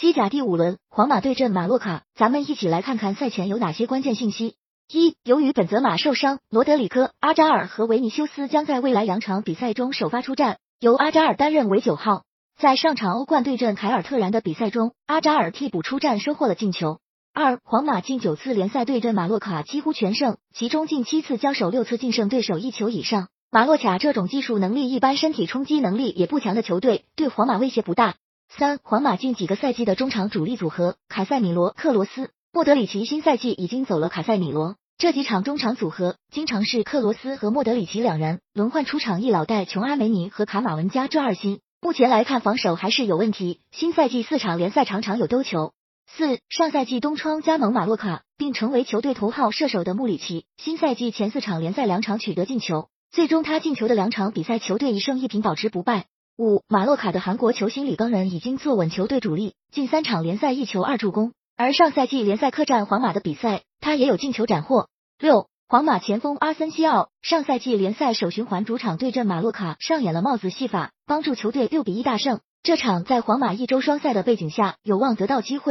西甲第五轮，皇马对阵马洛卡，咱们一起来看看赛前有哪些关键信息。一、由于本泽马受伤，罗德里科、阿扎尔和维尼修斯将在未来两场比赛中首发出战，由阿扎尔担任为九号。在上场欧冠对阵凯尔特人的比赛中，阿扎尔替补出战，收获了进球。二、皇马近九次联赛对阵马洛卡几乎全胜，其中近七次交手六次净胜对手一球以上。马洛卡这种技术能力一般、身体冲击能力也不强的球队，对皇马威胁不大。三，皇马近几个赛季的中场主力组合卡塞米罗、克罗斯、莫德里奇，新赛季已经走了卡塞米罗。这几场中场组合经常是克罗斯和莫德里奇两人轮换出场，一老带琼阿梅尼和卡马文加这二星。目前来看，防守还是有问题。新赛季四场联赛场场有丢球。四，上赛季东窗加盟马洛卡并成为球队头号射手的穆里奇，新赛季前四场联赛两场取得进球，最终他进球的两场比赛球队一胜一平，保持不败。五，马洛卡的韩国球星李刚仁已经坐稳球队主力，近三场联赛一球二助攻。而上赛季联赛客战皇马的比赛，他也有进球斩获。六，皇马前锋阿森西奥上赛季联赛首循环主场对阵马洛卡上演了帽子戏法，帮助球队六比一大胜。这场在皇马一周双赛的背景下，有望得到机会。